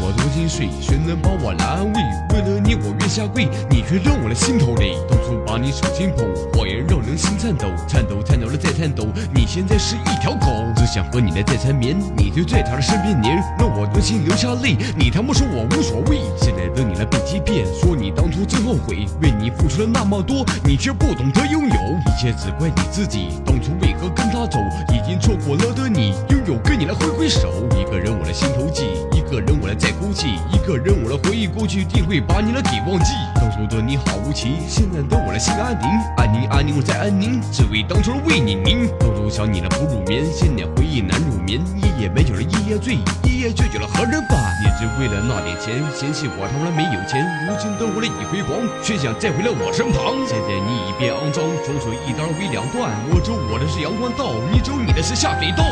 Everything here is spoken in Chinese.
我多心碎，谁能把我来安慰？为了你我愿下跪，你却让我的心头累。当初把你手心捧，谎言让人心颤抖，颤抖颤抖了再颤抖。你现在是一条狗，只想和你来再缠绵，你就在他的身边黏，让我的心流下泪。你他妈说我无所谓，现在的你来被欺骗，说你当初真后悔，为你付出了那么多，你却不懂得拥有，一切只怪你自己，当初为何跟他走？已经错过了的你，拥有跟你来挥挥手，一个人我的心头记，一个人我来再哭泣，一个人我的回忆过去，定会把你来给忘记。当初的你好无情，现在的我的心安宁，安宁安宁我再安宁，只为当初为你宁。当初想你了不入眠，现在回忆难入眠，一夜没酒了一夜醉，一夜醉酒了何人伴？你只为了那点钱，嫌弃我他妈没有钱，如今的我了已辉煌，却想再回到我身旁。现在你已变肮脏，双手一刀为两断，我走我的是阳关道，你走你的是下水道。